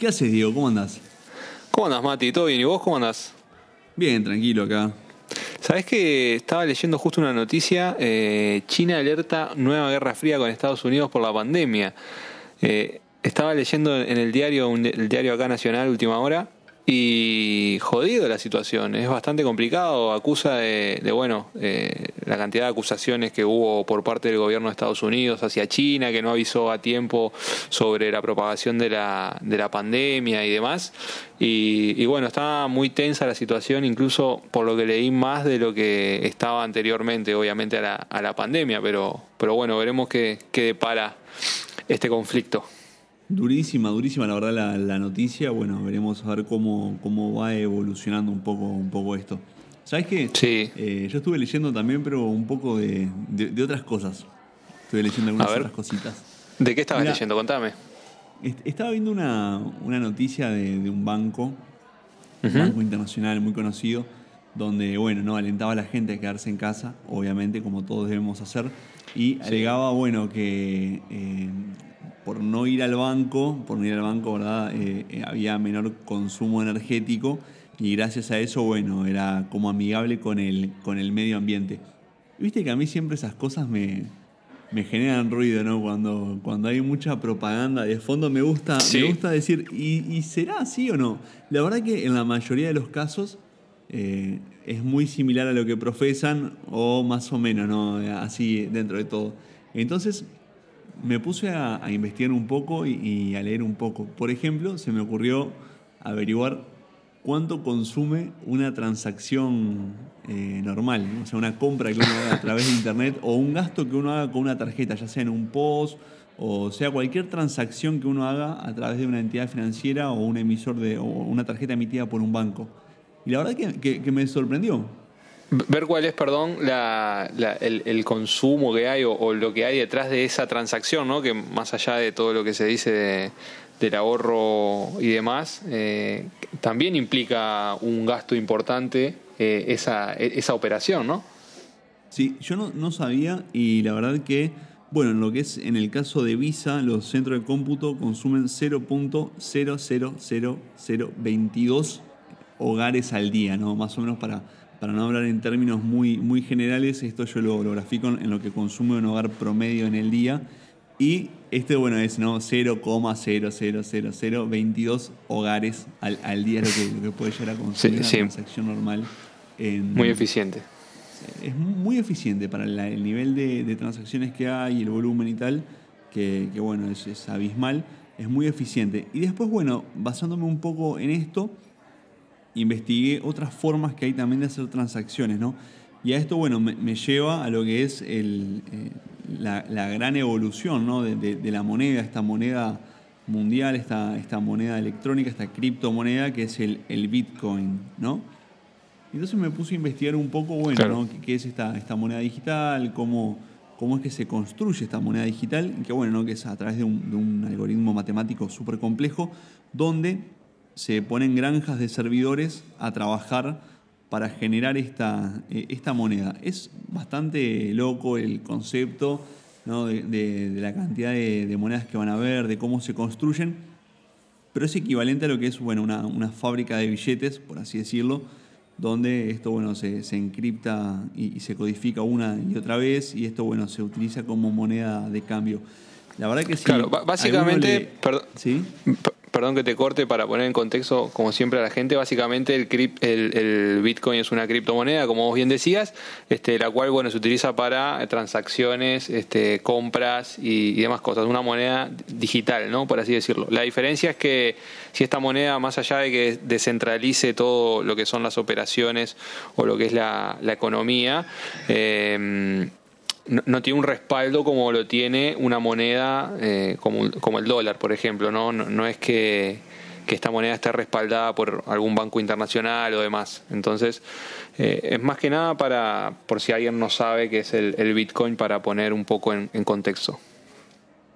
¿Qué haces, Diego? ¿Cómo andás? ¿Cómo andás, Mati? ¿Todo bien? ¿Y vos cómo andás? Bien, tranquilo acá. Sabés que estaba leyendo justo una noticia, eh, China alerta nueva guerra fría con Estados Unidos por la pandemia. Eh, estaba leyendo en el diario, el diario acá nacional, última hora, y jodido la situación, es bastante complicado, acusa de, bueno, eh, la cantidad de acusaciones que hubo por parte del gobierno de Estados Unidos hacia China, que no avisó a tiempo sobre la propagación de la, de la pandemia y demás. Y, bueno, está muy tensa la situación, incluso por lo que leí más de lo que estaba anteriormente, obviamente, a la, a la pandemia, pero, pero bueno, veremos qué, qué depara este conflicto. Durísima, durísima la verdad la, noticia. Bueno, veremos a ver cómo, cómo va evolucionando un poco, un poco esto. ¿Sabes qué? Sí. Eh, yo estuve leyendo también, pero un poco de, otras cosas. Estuve leyendo algunas otras cositas. ¿De qué estabas leyendo? Contame. estaba viendo una, noticia de, un banco, un banco internacional muy conocido, donde, bueno, no alentaba a la gente a quedarse en casa, obviamente, como todos debemos hacer, y alegaba, bueno, que eh, por no ir al banco, por no ir al banco, ¿verdad? Eh, eh, había menor consumo energético y gracias a eso, bueno, era como amigable con el, con el medio ambiente. Viste que a mí siempre esas cosas me, me generan ruido, ¿no? Cuando, cuando hay mucha propaganda de fondo me gusta, me gusta decir, ¿y, será así o no? La verdad que en la mayoría de los casos eh, es muy similar a lo que profesan o más o menos, ¿no? Así dentro de todo. Entonces, me puse a, investigar un poco y, a leer un poco. Por ejemplo, se me ocurrió averiguar cuánto consume una transacción eh, normal, o sea, una compra que uno haga a través de Internet o un gasto que uno haga con una tarjeta, ya sea en un post o sea cualquier transacción que uno haga a través de una entidad financiera o un emisor de una tarjeta emitida por un banco. Y la verdad que me sorprendió, Ver cuál es, perdón, el, consumo que hay o, lo que hay detrás de esa transacción, ¿no? Que más allá de todo lo que se dice del ahorro y demás, eh, también implica un gasto importante eh, esa, esa operación, ¿no? Sí, yo no, no sabía y la verdad que, bueno, en lo que es en el caso de Visa, los centros de cómputo consumen 0.00022 hogares al día, ¿no? Más o menos para para no hablar en términos muy, muy generales, esto yo lo, lo grafico en lo que consume un hogar promedio en el día. Y este, bueno, es ¿no? 0,00022 hogares al, al día, lo que, lo que puede llegar a consumir una transacción normal. muy eficiente. Es muy eficiente para el nivel de, transacciones que hay, el volumen y tal, que, que bueno, es, es abismal. Es muy eficiente. Y después, bueno, basándome un poco en esto, investigué otras formas que hay también de hacer transacciones, ¿no? Y a esto, bueno, me, lleva a lo que es el, eh, la, gran evolución ¿no? de, la moneda, esta moneda mundial, esta, esta moneda electrónica, esta criptomoneda que es el, el Bitcoin, ¿no? Entonces me puse a investigar un poco, bueno, ¿no? ¿Qué, es esta, esta moneda digital? ¿Cómo, ¿Cómo es que se construye esta moneda digital? Que bueno, ¿no? Que es a través de un, de un algoritmo matemático súper complejo, donde se ponen granjas de servidores a trabajar para generar esta, eh, esta moneda. Es bastante loco el concepto de, la cantidad de, monedas que van a haber, de cómo se construyen, pero es equivalente a lo que es bueno, una, fábrica de billetes, por así decirlo, donde esto bueno, se, encripta y, se codifica una y otra vez y esto bueno, se utiliza como moneda de cambio. La verdad que sí. Claro, básicamente, perdón, ¿sí? Perdón que te corte para poner en contexto, como siempre, a la gente, básicamente el, el, Bitcoin es una criptomoneda, como vos bien decías, este, la cual bueno se utiliza para transacciones, este, compras y, demás cosas, una moneda digital, ¿no? por así decirlo. La diferencia es que si esta moneda, más allá de que descentralice todo lo que son las operaciones o lo que es la, la economía, eh, no, tiene un respaldo como lo tiene una moneda eh, como, como, el dólar, por ejemplo. No, no, es que, esta moneda esté respaldada por algún banco internacional o demás. Entonces, eh, es más que nada para, por si alguien no sabe qué es el, Bitcoin, para poner un poco en, contexto.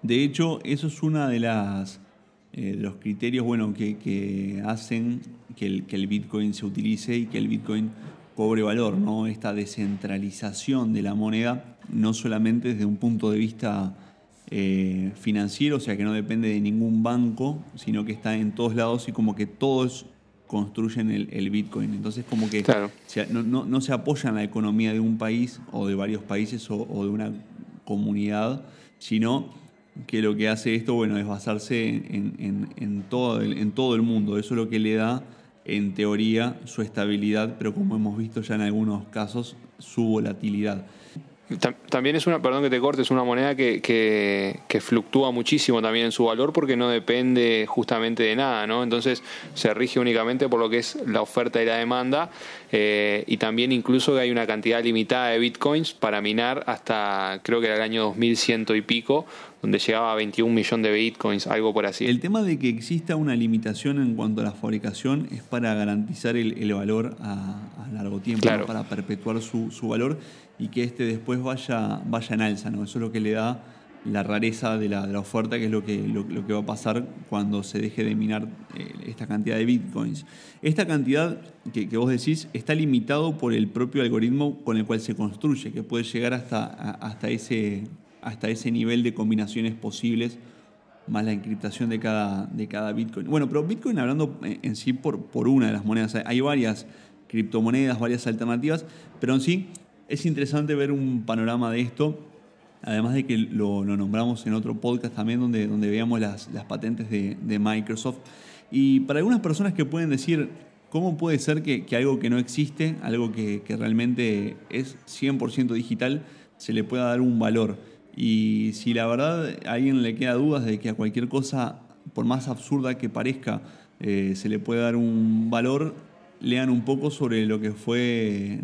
De hecho, eso es una de las eh, los criterios bueno, que, que hacen que el, que el Bitcoin se utilice y que el Bitcoin cobre valor, ¿no? Esta descentralización de la moneda, no solamente desde un punto de vista eh, financiero, o sea que no depende de ningún banco, sino que está en todos lados y como que todos construyen el, Bitcoin. Entonces como que no, se apoya en la economía de un país o de varios países o, de una comunidad, sino que lo que hace esto bueno, es basarse en, todo el, en todo el mundo. Eso es lo que le da, en teoría, su estabilidad, pero como hemos visto ya en algunos casos, su volatilidad. También es una, perdón que te corte, es una moneda que, que, fluctúa muchísimo también en su valor porque no depende justamente de nada, ¿no? Entonces se rige únicamente por lo que es la oferta y la demanda eh, y también incluso que hay una cantidad limitada de bitcoins para minar hasta creo que era el año 2100 y pico, donde llegaba a 21 millones de bitcoins, algo por así. El tema de que exista una limitación en cuanto a la fabricación es para garantizar el, valor a, largo tiempo, para perpetuar su, su valor y que este después vaya, vaya en alza. ¿no? Eso es lo que le da la rareza de la, oferta, que es lo que, lo, que va a pasar cuando se deje de minar eh, esta cantidad de bitcoins. Esta cantidad que, vos decís está limitado por el propio algoritmo con el cual se construye, que puede llegar hasta, hasta, ese, hasta ese nivel de combinaciones posibles más la encriptación de cada, de cada Bitcoin. Bueno, pero Bitcoin hablando en sí por, por una de las monedas, hay varias criptomonedas, varias alternativas, pero en sí es interesante ver un panorama de esto, además de que lo, nombramos en otro podcast también donde, donde veamos las, patentes de, Microsoft. Y para algunas personas que pueden decir, ¿cómo puede ser que, algo que no existe, algo que, realmente es 100% digital, se le pueda dar un valor? Y si la verdad a alguien le queda dudas de que a cualquier cosa, por más absurda que parezca, eh, se le puede dar un valor, lean un poco sobre lo que fue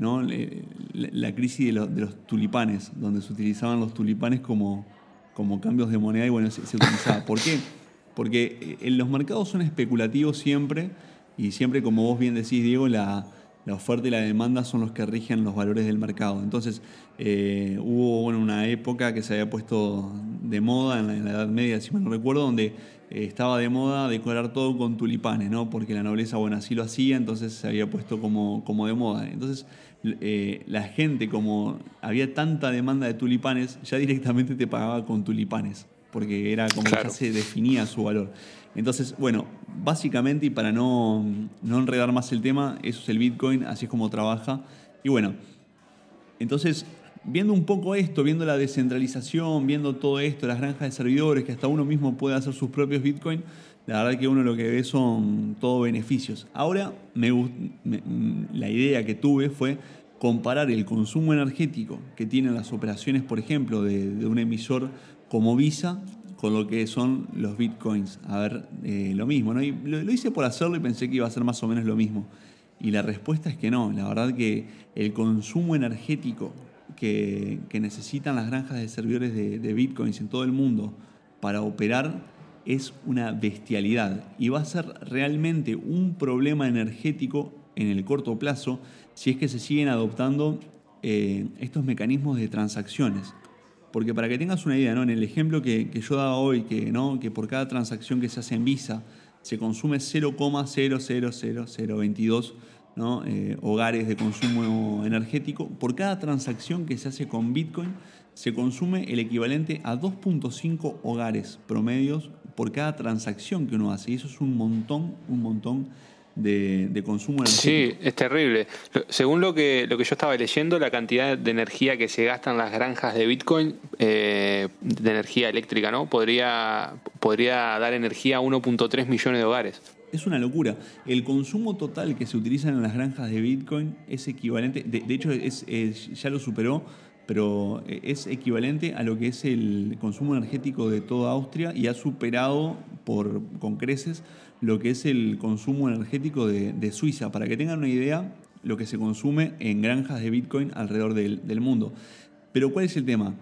la, crisis de los, tulipanes, donde se utilizaban los tulipanes como, como cambios de moneda y bueno, se, utilizaba. ¿Por qué? Porque en eh, los mercados son especulativos siempre y siempre, como vos bien decís, Diego, la, oferta y la demanda son los que rigen los valores del mercado. Entonces, eh, hubo una época que se había puesto de moda en la, en la Edad Media, si mal no recuerdo, donde eh, estaba de moda decorar todo con tulipanes, ¿no? Porque la nobleza, bueno, así lo hacía, entonces se había puesto como, como de moda. Entonces, eh, la gente, como había tanta demanda de tulipanes, ya directamente te pagaba con tulipanes, porque era como que ya se definía su valor. Entonces, bueno, básicamente, y para no, no enredar más el tema, eso es el Bitcoin, así es como trabaja. Y bueno, entonces viendo un poco esto, viendo la descentralización, viendo todo esto, las granjas de servidores, que hasta uno mismo puede hacer sus propios Bitcoin, la verdad que uno lo que ve son todos beneficios. Ahora, la idea que tuve fue comparar el consumo energético que tienen las operaciones, por ejemplo, de, un emisor como Visa con lo que son los bitcoins. A ver, eh, lo mismo, ¿no? Y lo, hice por hacerlo y pensé que iba a ser más o menos lo mismo. Y la respuesta es que no. La verdad que el consumo energético que, necesitan las granjas de servidores de, bitcoins en todo el mundo para operar es una bestialidad y va a ser realmente un problema energético en el corto plazo si es que se siguen adoptando eh, estos mecanismos de transacciones. Porque para que tengas una idea, ¿no? en el ejemplo que, yo daba hoy, que, ¿no? que por cada transacción que se hace en Visa se consume 0,000022 eh, hogares de consumo energético, por cada transacción que se hace con Bitcoin se consume el equivalente a 2.5 hogares promedios por cada transacción que uno hace. Y eso es un montón, un montón de, consumo energético. Sí, es terrible. Según lo que, lo que yo estaba leyendo, la cantidad de energía que se gasta en las granjas de Bitcoin, eh, de energía eléctrica, ¿no? Podría, podría dar energía a 1.3 millones de hogares. Es una locura. El consumo total que se utiliza en las granjas de Bitcoin es equivalente, de, hecho es, ya lo superó, pero es equivalente a lo que es el consumo energético de toda Austria y ha superado por, con creces lo que es el consumo energético de, Suiza. Para que tengan una idea, lo que se consume en granjas de Bitcoin alrededor del, mundo. Pero ¿cuál es el tema?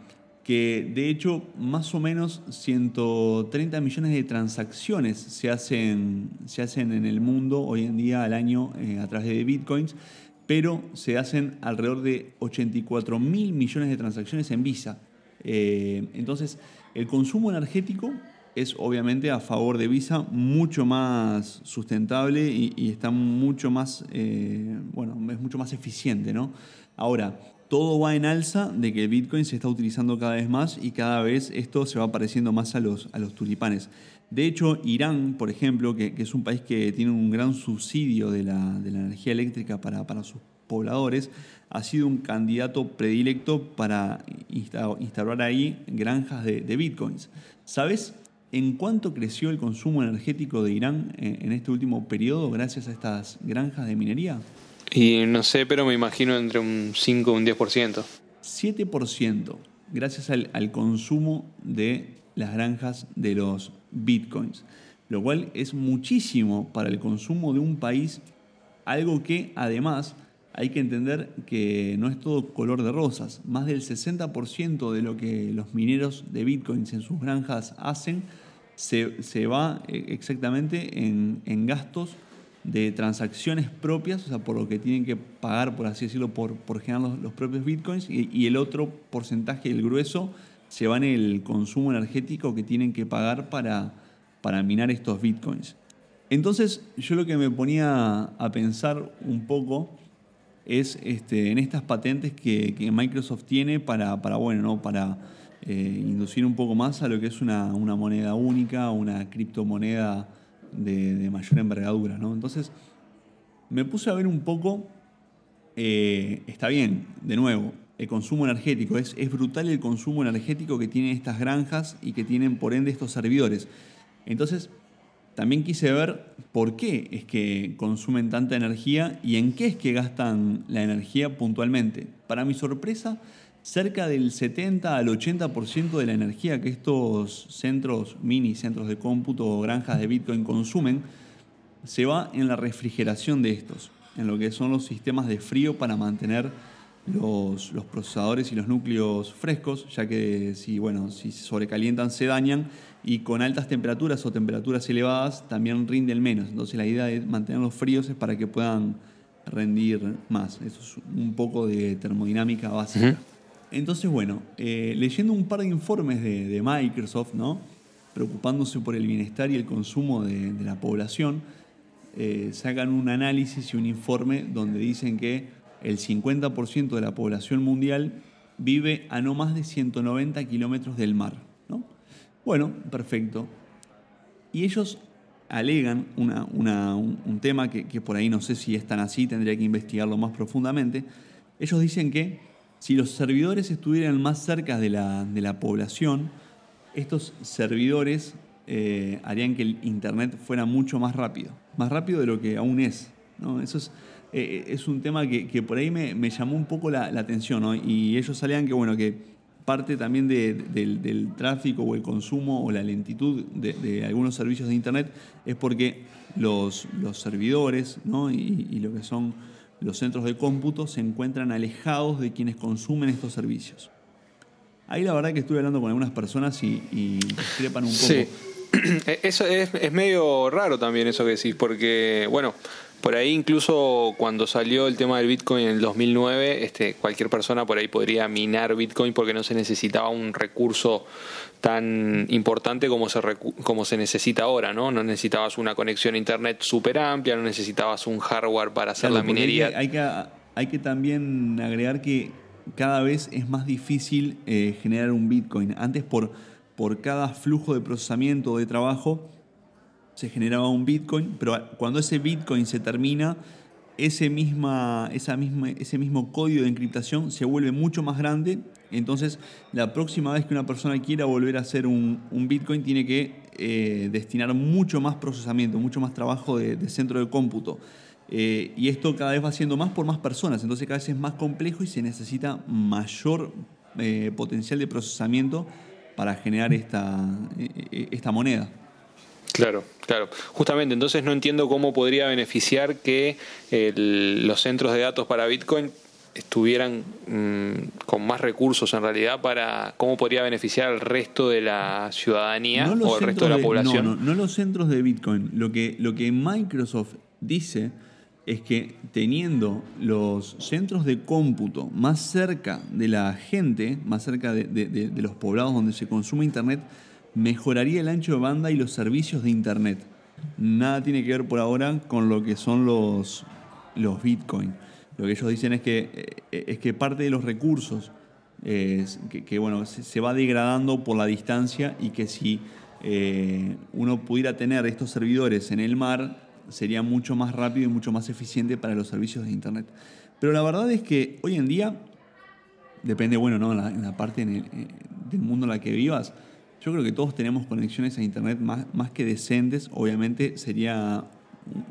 que de hecho más o menos 130 millones de transacciones se hacen, se hacen en el mundo hoy en día al año eh, a través de bitcoins, pero se hacen alrededor de 84 mil millones de transacciones en Visa. Eh, entonces, el consumo energético es obviamente a favor de Visa mucho más sustentable y, está mucho más, eh, bueno, es mucho más eficiente, ¿no? Ahora, todo va en alza de que el Bitcoin se está utilizando cada vez más y cada vez esto se va pareciendo más a los, a los tulipanes. De hecho, Irán, por ejemplo, que, es un país que tiene un gran subsidio de la, energía eléctrica para, sus pobladores, ha sido un candidato predilecto para instaurar ahí granjas de, bitcoins. ¿Sabes en cuánto creció el consumo energético de Irán en, este último periodo gracias a estas granjas de minería? Y no sé, pero me imagino entre un 5 y un 10%. 7% gracias al, al consumo de las granjas de los bitcoins, lo cual es muchísimo para el consumo de un país, algo que además hay que entender que no es todo color de rosas. Más del 60% de lo que los mineros de bitcoins en sus granjas hacen se, va eh, exactamente en, gastos de transacciones propias, o sea, por lo que tienen que pagar, por así decirlo, por, por generar los, propios bitcoins, y, y, el otro porcentaje, el grueso, se va en el consumo energético que tienen que pagar para, para minar estos bitcoins. Entonces yo lo que me ponía a pensar un poco es este, en estas patentes que, Microsoft tiene para, para bueno, ¿no? para eh, inducir un poco más a lo que es una, moneda única, una criptomoneda de, mayor envergadura. ¿no? Entonces me puse a ver un poco, eh, está bien, de nuevo, el consumo energético. Es, es brutal el consumo energético que tienen estas granjas y que tienen por ende estos servidores. Entonces, también quise ver por qué es que consumen tanta energía y en qué es que gastan la energía puntualmente. Para mi sorpresa, cerca del 70 al 80% de la energía que estos centros, mini centros de cómputo o granjas de Bitcoin consumen, se va en la refrigeración de estos, en lo que son los sistemas de frío para mantener los, procesadores y los núcleos frescos, ya que si, bueno, si se sobrecalientan se dañan y con altas temperaturas o temperaturas elevadas también rinden menos. Entonces la idea de mantenerlos fríos es para que puedan rendir más. Eso es un poco de termodinámica básica. Entonces, bueno, eh, leyendo un par de informes de, Microsoft, ¿no? preocupándose por el bienestar y el consumo de, la población, eh, sacan un análisis y un informe donde dicen que el 50% de la población mundial vive a no más de 190 kilómetros del mar. ¿no? Bueno, perfecto. Y ellos alegan un, tema que, por ahí no sé si es tan así, tendría que investigarlo más profundamente. Ellos dicen que si los servidores estuvieran más cerca de la, población, estos servidores eh, harían que el Internet fuera mucho más rápido, más rápido de lo que aún es. ¿no? Eso es eh, es un tema que, por ahí me, llamó un poco la, atención, ¿no? Y ellos salían que, bueno, que parte también del, tráfico o el consumo o la lentitud de, algunos servicios de Internet es porque los, servidores y, lo que son los centros de cómputo se encuentran alejados de quienes consumen estos servicios. Ahí la verdad que estuve hablando con algunas personas y, y discrepan un poco. Sí. Eso es, es medio raro también eso que decís, porque, bueno, por ahí incluso cuando salió el tema del Bitcoin en el 2009, este, cualquier persona por ahí podría minar Bitcoin porque no se necesitaba un recurso tan importante como se, como se necesita ahora, ¿no? No necesitabas una conexión a Internet súper amplia, no necesitabas un hardware para hacer la minería. Hay que, hay que, también agregar que cada vez es más difícil eh, generar un Bitcoin. Antes por, por cada flujo de procesamiento o de trabajo se generaba un Bitcoin, pero cuando ese Bitcoin se termina, ese, misma, esa misma, ese mismo código de encriptación se vuelve mucho más grande. Entonces, la próxima vez que una persona quiera volver a hacer un, Bitcoin, tiene que eh, destinar mucho más procesamiento, mucho más trabajo de, centro de cómputo. Eh, y esto cada vez va siendo más por más personas, entonces cada vez es más complejo y se necesita mayor eh, potencial de procesamiento para generar esta, esta moneda. Claro, claro. Justamente, entonces no entiendo cómo podría beneficiar que los centros de datos para Bitcoin estuvieran mm, con más recursos en realidad para cómo podría beneficiar al resto de la ciudadanía o al resto de la población. No, no, los centros de Bitcoin. Lo que, lo que Microsoft dice es que teniendo los centros de cómputo más cerca de la gente, más cerca de los poblados donde se consume Internet, mejoraría el ancho de banda y los servicios de Internet. Nada tiene que ver por ahora con lo que son los, los Bitcoin. Lo que ellos dicen es que, eh, es que parte de los recursos que, bueno, se, va degradando por la distancia y que si eh, uno pudiera tener estos servidores en el mar, sería mucho más rápido y mucho más eficiente para los servicios de Internet. Pero la verdad es que hoy en día, depende, bueno, ¿no? en, la, parte eh, del mundo en la que vivas, yo creo que todos tenemos conexiones a Internet más, más que decentes. Obviamente sería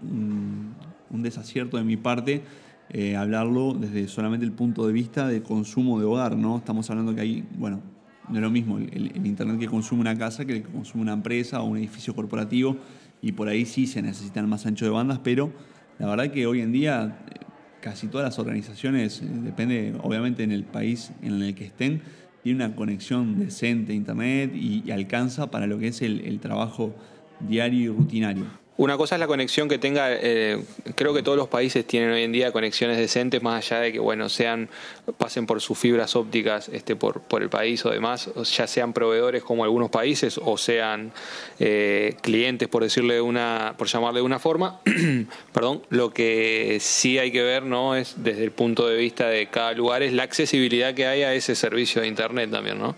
un, un desacierto de mi parte eh, hablarlo desde solamente el punto de vista de consumo de hogar, ¿no? Estamos hablando que hay, bueno, no es lo mismo el, Internet que consume una casa que consume una empresa o un edificio corporativo, y por ahí sí se necesitan más ancho de bandas, pero la verdad que hoy en día eh, casi todas las organizaciones, eh, depende obviamente en el país en el que estén, tienen una conexión decente a Internet y, alcanza para lo que es el trabajo diario y rutinario. Una cosa es la conexión que tenga, eh, creo que todos los países tienen hoy en día conexiones decentes, más allá de que bueno sean pasen por sus fibras ópticas este, por, por el país o demás, ya sean proveedores como algunos países o sean eh, clientes, por decirle una, por llamarle de una forma. Perdón, lo que sí hay que ver, no, es desde el punto de vista de cada lugar es la accesibilidad que hay a ese servicio de internet también, ¿no?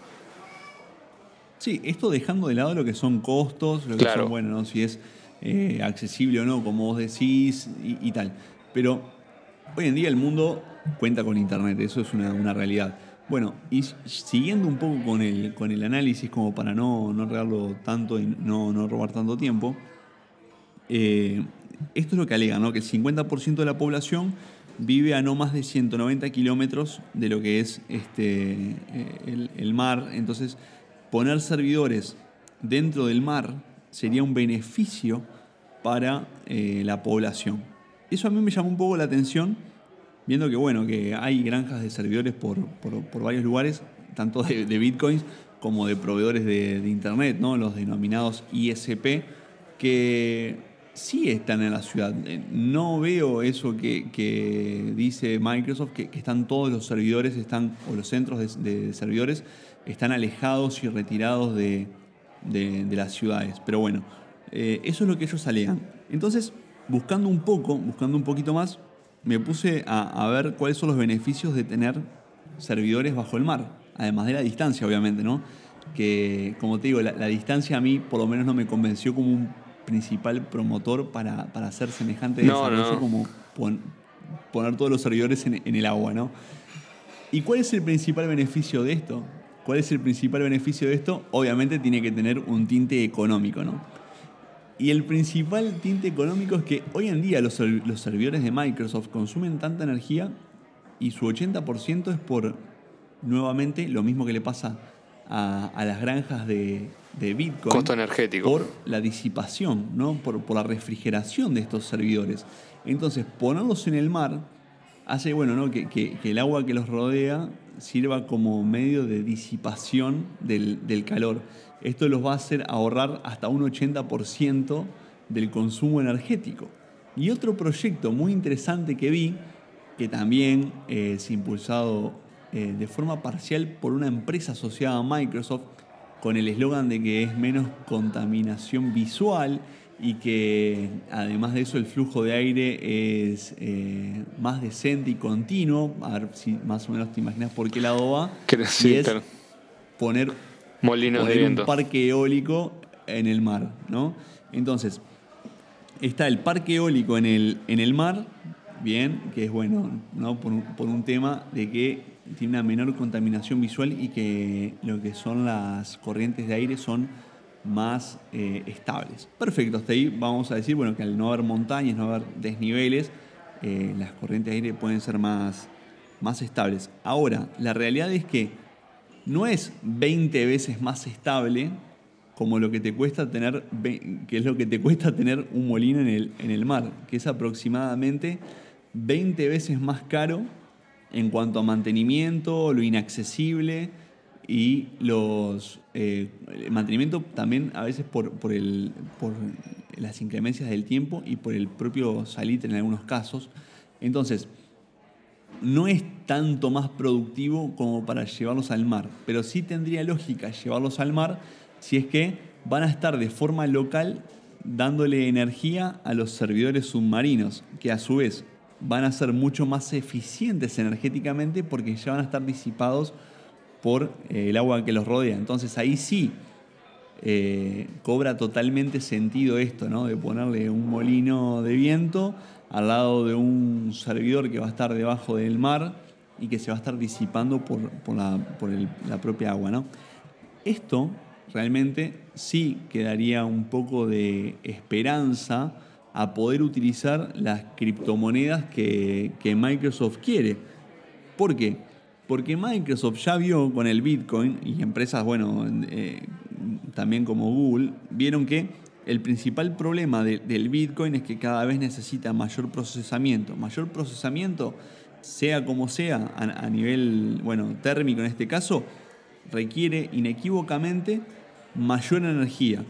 Sí, esto dejando de lado lo que son costos, lo que son, bueno, ¿no? si es eh, accesible o no, como vos decís, y, tal. Pero hoy en día el mundo cuenta con Internet, eso es una, realidad. Bueno, y siguiendo un poco con el, con el análisis, como para no, no regarlo tanto y no, no robar tanto tiempo, eh, esto es lo que alega, ¿no? que el 50% de la población vive a no más de 190 kilómetros de lo que es este, eh, el, el mar. Entonces, poner servidores dentro del mar sería un beneficio para eh, la población. Eso a mí me llamó un poco la atención, viendo que, bueno, que hay granjas de servidores por, varios lugares, tanto de, bitcoins como de proveedores de, Internet, ¿no? los denominados ISP, que sí están en la ciudad. Eh, no veo eso que, dice Microsoft, que, están todos los servidores, están, o los centros de servidores, están alejados y retirados de, de, las ciudades. Pero bueno, eh, eso es lo que ellos alegan. Entonces, buscando un poco, buscando un poquito más, me puse a, ver cuáles son los beneficios de tener servidores bajo el mar, además de la distancia, obviamente, ¿no? Que, como te digo, la, distancia a mí por lo menos no me convenció como un principal promotor para, hacer semejante desarrollo como poner todos los servidores en, en el agua, ¿no? ¿Y cuál es el principal beneficio de esto? ¿Cuál es el principal beneficio de esto? Obviamente tiene que tener un tinte económico, ¿no? Y el principal tinte económico es que hoy en día los, servidores de Microsoft consumen tanta energía y su 80% es por, nuevamente, lo mismo que le pasa a, las granjas de, Bitcoin. Costo energético. Por la disipación, ¿no? Por, por, la refrigeración de estos servidores. Entonces, ponerlos en el mar hace, bueno, ¿no? que, que el agua que los rodea sirva como medio de disipación del, calor. Esto los va a hacer ahorrar hasta un 80% del consumo energético. Y otro proyecto muy interesante que vi, que también es impulsado eh, de forma parcial por una empresa asociada a Microsoft, con el eslogan de que es menos contaminación visual y que además de eso el flujo de aire es eh, más decente y continuo. A ver si más o menos te imaginas por qué lado va. Sí, es poner, Molinos de un parque eólico en el mar. ¿no? Entonces, está el parque eólico en el, en el mar, bien, que es bueno ¿no? por, por un tema de que tiene una menor contaminación visual y que lo que son las corrientes de aire son más eh, estables. Perfecto, hasta ahí vamos a decir bueno, que al no haber montañas, no haber desniveles, eh, las corrientes de aire pueden ser más, más estables. Ahora, la realidad es que no es 20 veces más estable como lo que te cuesta tener, que es lo que te cuesta tener un molino en el, en el mar, que es aproximadamente 20 veces más caro en cuanto a mantenimiento, lo inaccesible y los eh, el mantenimiento también a veces por, por, el, por las inclemencias del tiempo y por el propio salitre en algunos casos. Entonces, no es tanto más productivo como para llevarlos al mar, pero sí tendría lógica llevarlos al mar si es que van a estar de forma local dándole energía a los servidores submarinos, que a su vez van a ser mucho más eficientes energéticamente porque ya van a estar disipados por eh, el agua que los rodea. Entonces ahí sí eh, cobra totalmente sentido esto, ¿no? De ponerle un molino de viento al lado de un servidor que va a estar debajo del mar y que se va a estar disipando por, la, la, propia agua, ¿no? Esto realmente sí quedaría un poco de esperanza a poder utilizar las criptomonedas que, Microsoft quiere. ¿Por qué? Porque Microsoft ya vio con el Bitcoin y empresas, bueno, eh, también como Google, vieron que el principal problema del Bitcoin es que cada vez necesita mayor procesamiento. Mayor procesamiento, sea como sea, a, nivel bueno, térmico en este caso, requiere inequívocamente mayor energía.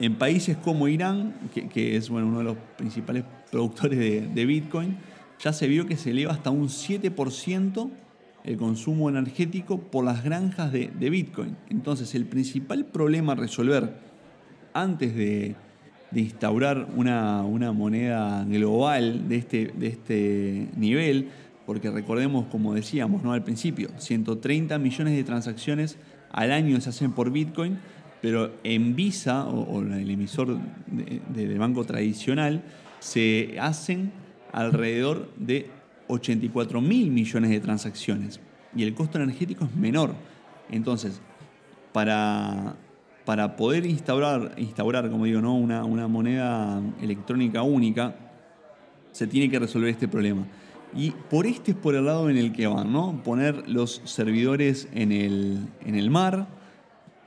En países como Irán, que, es bueno, uno de los principales productores de, Bitcoin, ya se vio que se eleva hasta un 7% el consumo energético por las granjas de, Bitcoin. Entonces, el principal problema a resolver antes de, instaurar una, moneda global de este, de este nivel, porque recordemos, como decíamos ¿no? al principio, 130 millones de transacciones al año se hacen por Bitcoin, pero en Visa o, el emisor de, banco tradicional se hacen alrededor de 84 mil millones de transacciones y el costo energético es menor. Entonces, para, para poder instaurar, instaurar, como digo, ¿no? una, una moneda electrónica única, se tiene que resolver este problema. Y por este es por el lado en el que van, ¿no? Poner los servidores en el, en el mar,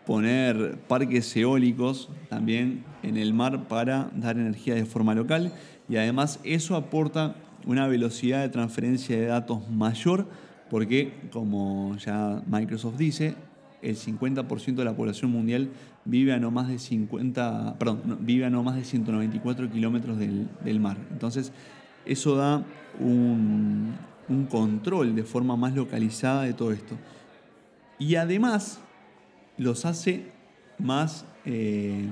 poner parques eólicos también en el mar para dar energía de forma local y además eso aporta una velocidad de transferencia de datos mayor porque, como ya Microsoft dice, el 50% de la población mundial vive a no más de 50, perdón, vive a no más de 194 kilómetros del, del, mar. Entonces, eso da un, un control de forma más localizada de todo esto. Y además, los hace más eh,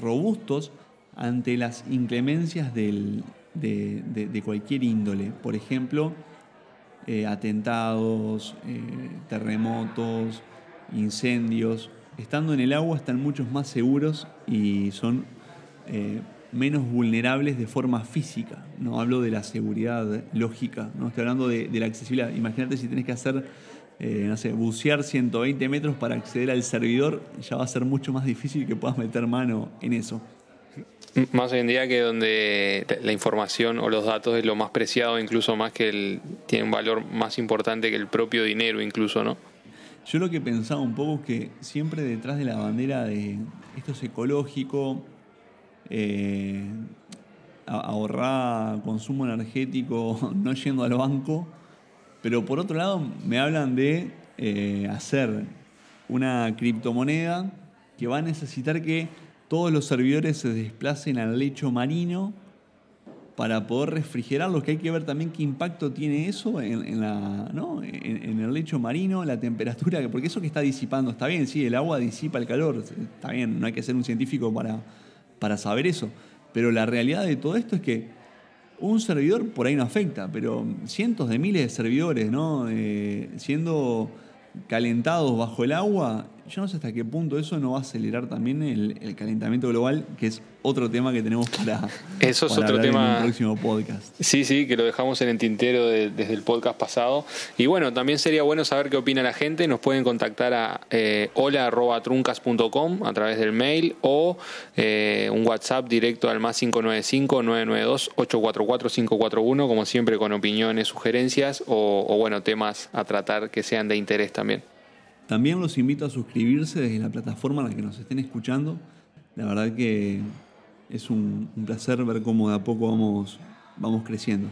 robustos ante las inclemencias de, cualquier índole. Por ejemplo, eh, atentados, eh, terremotos, incendios. Estando en el agua están muchos más seguros y son menos vulnerables de forma física. No hablo de la seguridad lógica, no estoy hablando de, de la accesibilidad. Imagínate si tienes que hacer eh, no sé, bucear 120 metros para acceder al servidor, ya va a ser mucho más difícil que puedas meter mano en eso. Más hoy en día que donde la información o los datos es lo más preciado, incluso más que el, tiene un valor más importante que el propio dinero, incluso, ¿no? Yo lo que pensaba un poco es que siempre detrás de la bandera de esto es ecológico, eh, ahorrar consumo energético no yendo al banco, pero por otro lado, me hablan de eh, hacer una criptomoneda que va a necesitar que todos los servidores se desplacen al lecho marino para poder refrigerarlos, que hay que ver también qué impacto tiene eso en, el lecho marino, la temperatura, porque eso que está disipando, está bien, sí, el agua disipa el calor, está bien, no hay que ser un científico para, para saber eso, pero la realidad de todo esto es que un servidor por ahí no afecta, pero cientos de miles de servidores, ¿no? Eh, siendo calentados bajo el agua, yo no sé hasta qué punto eso no va a acelerar también el, calentamiento global, que es otro tema que tenemos para, eso es otro tema, en el próximo podcast. Sí, sí, que lo dejamos en el tintero desde el podcast pasado. Y bueno, también sería bueno saber qué opina la gente. Nos pueden contactar a eh, hola.truncas.com a través del mail o eh, un WhatsApp directo al más 595-992-844-541, como siempre con opiniones, sugerencias o, o bueno, temas a tratar que sean de interés también. También los invito a suscribirse desde la plataforma en la que nos estén escuchando. La verdad que es un, placer ver cómo de a poco vamos, vamos creciendo.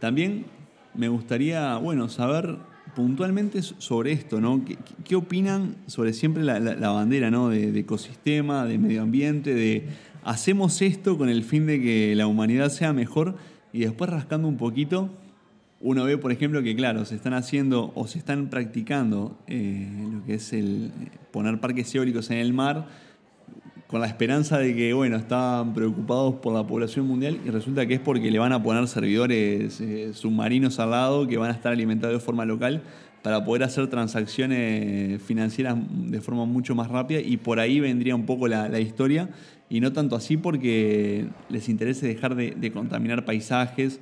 También me gustaría, bueno, saber puntualmente sobre esto, ¿no? ¿Qué, opinan sobre siempre la, bandera, ¿no? De, ecosistema, de medio ambiente, de hacemos esto con el fin de que la humanidad sea mejor y después rascando un poquito, uno ve, por ejemplo, que claro, se están haciendo o se están practicando eh, lo que es el poner parques eólicos en el mar con la esperanza de que, bueno, estaban preocupados por la población mundial y resulta que es porque le van a poner servidores eh, submarinos al lado que van a estar alimentados de forma local para poder hacer transacciones financieras de forma mucho más rápida y por ahí vendría un poco la, historia. Y no tanto así porque les interese dejar de, contaminar paisajes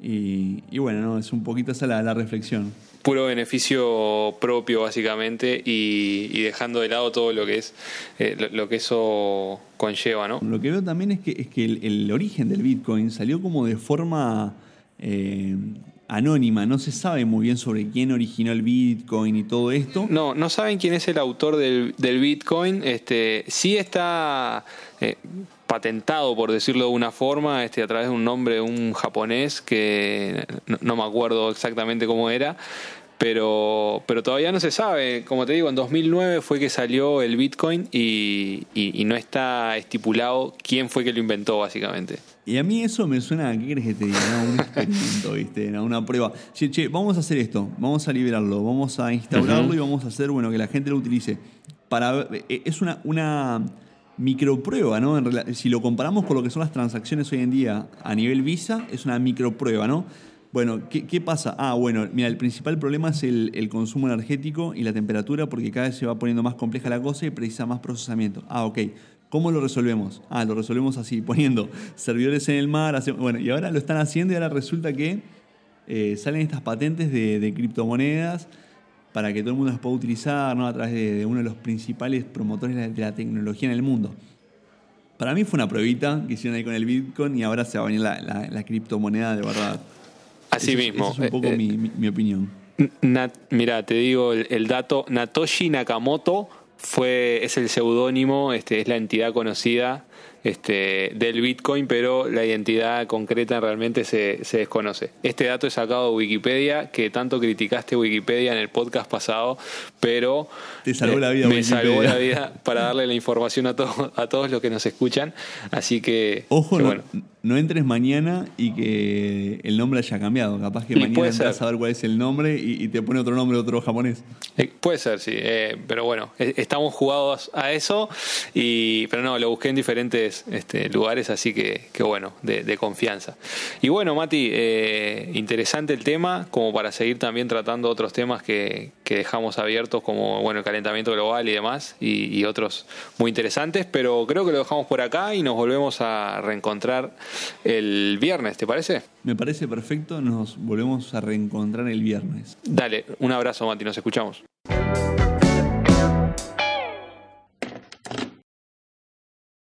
y, bueno, ¿no? es un poquito esa la reflexión puro beneficio propio básicamente y, dejando de lado todo lo que es eh, lo, que eso conlleva, ¿no? Lo que veo también es que, es que el, origen del Bitcoin salió como de forma eh, anónima, no se sabe muy bien sobre quién originó el Bitcoin y todo esto. No, no saben quién es el autor del, Bitcoin, este, sí está eh, patentado, por decirlo de una forma, este, a través de un nombre de un japonés que no, me acuerdo exactamente cómo era, pero, pero todavía no se sabe. Como te digo, en 2009 fue que salió el Bitcoin y, no está estipulado quién fue que lo inventó, básicamente. Y a mí eso me suena, ¿qué crees que te diga? Un experimento, ¿viste? Una prueba. Che, che, vamos a hacer esto, vamos a liberarlo, vamos a instaurarlo y vamos a hacer, bueno, que la gente lo utilice. Para, eh, es una, una microprueba, ¿no? si lo comparamos con lo que son las transacciones hoy en día a nivel Visa, es una microprueba, ¿no? Bueno, ¿qué, pasa? Ah, bueno, mira, el principal problema es el, consumo energético y la temperatura porque cada vez se va poniendo más compleja la cosa y precisa más procesamiento. Ah, ok. ¿Cómo lo resolvemos? Ah, lo resolvemos así, poniendo servidores en el mar. bueno, y ahora lo están haciendo y ahora resulta que eh, salen estas patentes de criptomonedas para que todo el mundo las pueda utilizar ¿no? a través de, uno de los principales promotores de la, tecnología en el mundo. Para mí fue una pruebita que hicieron ahí con el Bitcoin y ahora se va a venir la, criptomoneda de verdad. Así mismo. es un poco eh, eh, mi, opinión. mira, te digo el, dato. Natoshi Nakamoto fue, es el seudónimo, este, es la entidad conocida este, del Bitcoin, pero la identidad concreta realmente se, desconoce. Este dato es sacado de Wikipedia, que tanto criticaste Wikipedia en el podcast pasado, pero Te salvó la vida, me salvó la vida para darle la información a, a todos los que nos escuchan. Así que, ojo, no, no, entres mañana y que el nombre haya cambiado. Capaz que mañana entras a ver cuál es el nombre y, te pone otro nombre, otro japonés. Eh, puede ser, sí. Eh, pero bueno, eh, estamos jugados a eso, y, pero no, lo busqué en diferentes este, lugares, así que, bueno, de, confianza. Y bueno, Mati, eh, interesante el tema, como para seguir también tratando otros temas que, dejamos abiertos, como bueno, el calentamiento global y demás, y, otros muy interesantes, pero creo que lo dejamos por acá y nos volvemos a reencontrar el viernes, ¿te parece? Me parece perfecto, nos volvemos a reencontrar el viernes. Dale, un abrazo, Mati, nos escuchamos.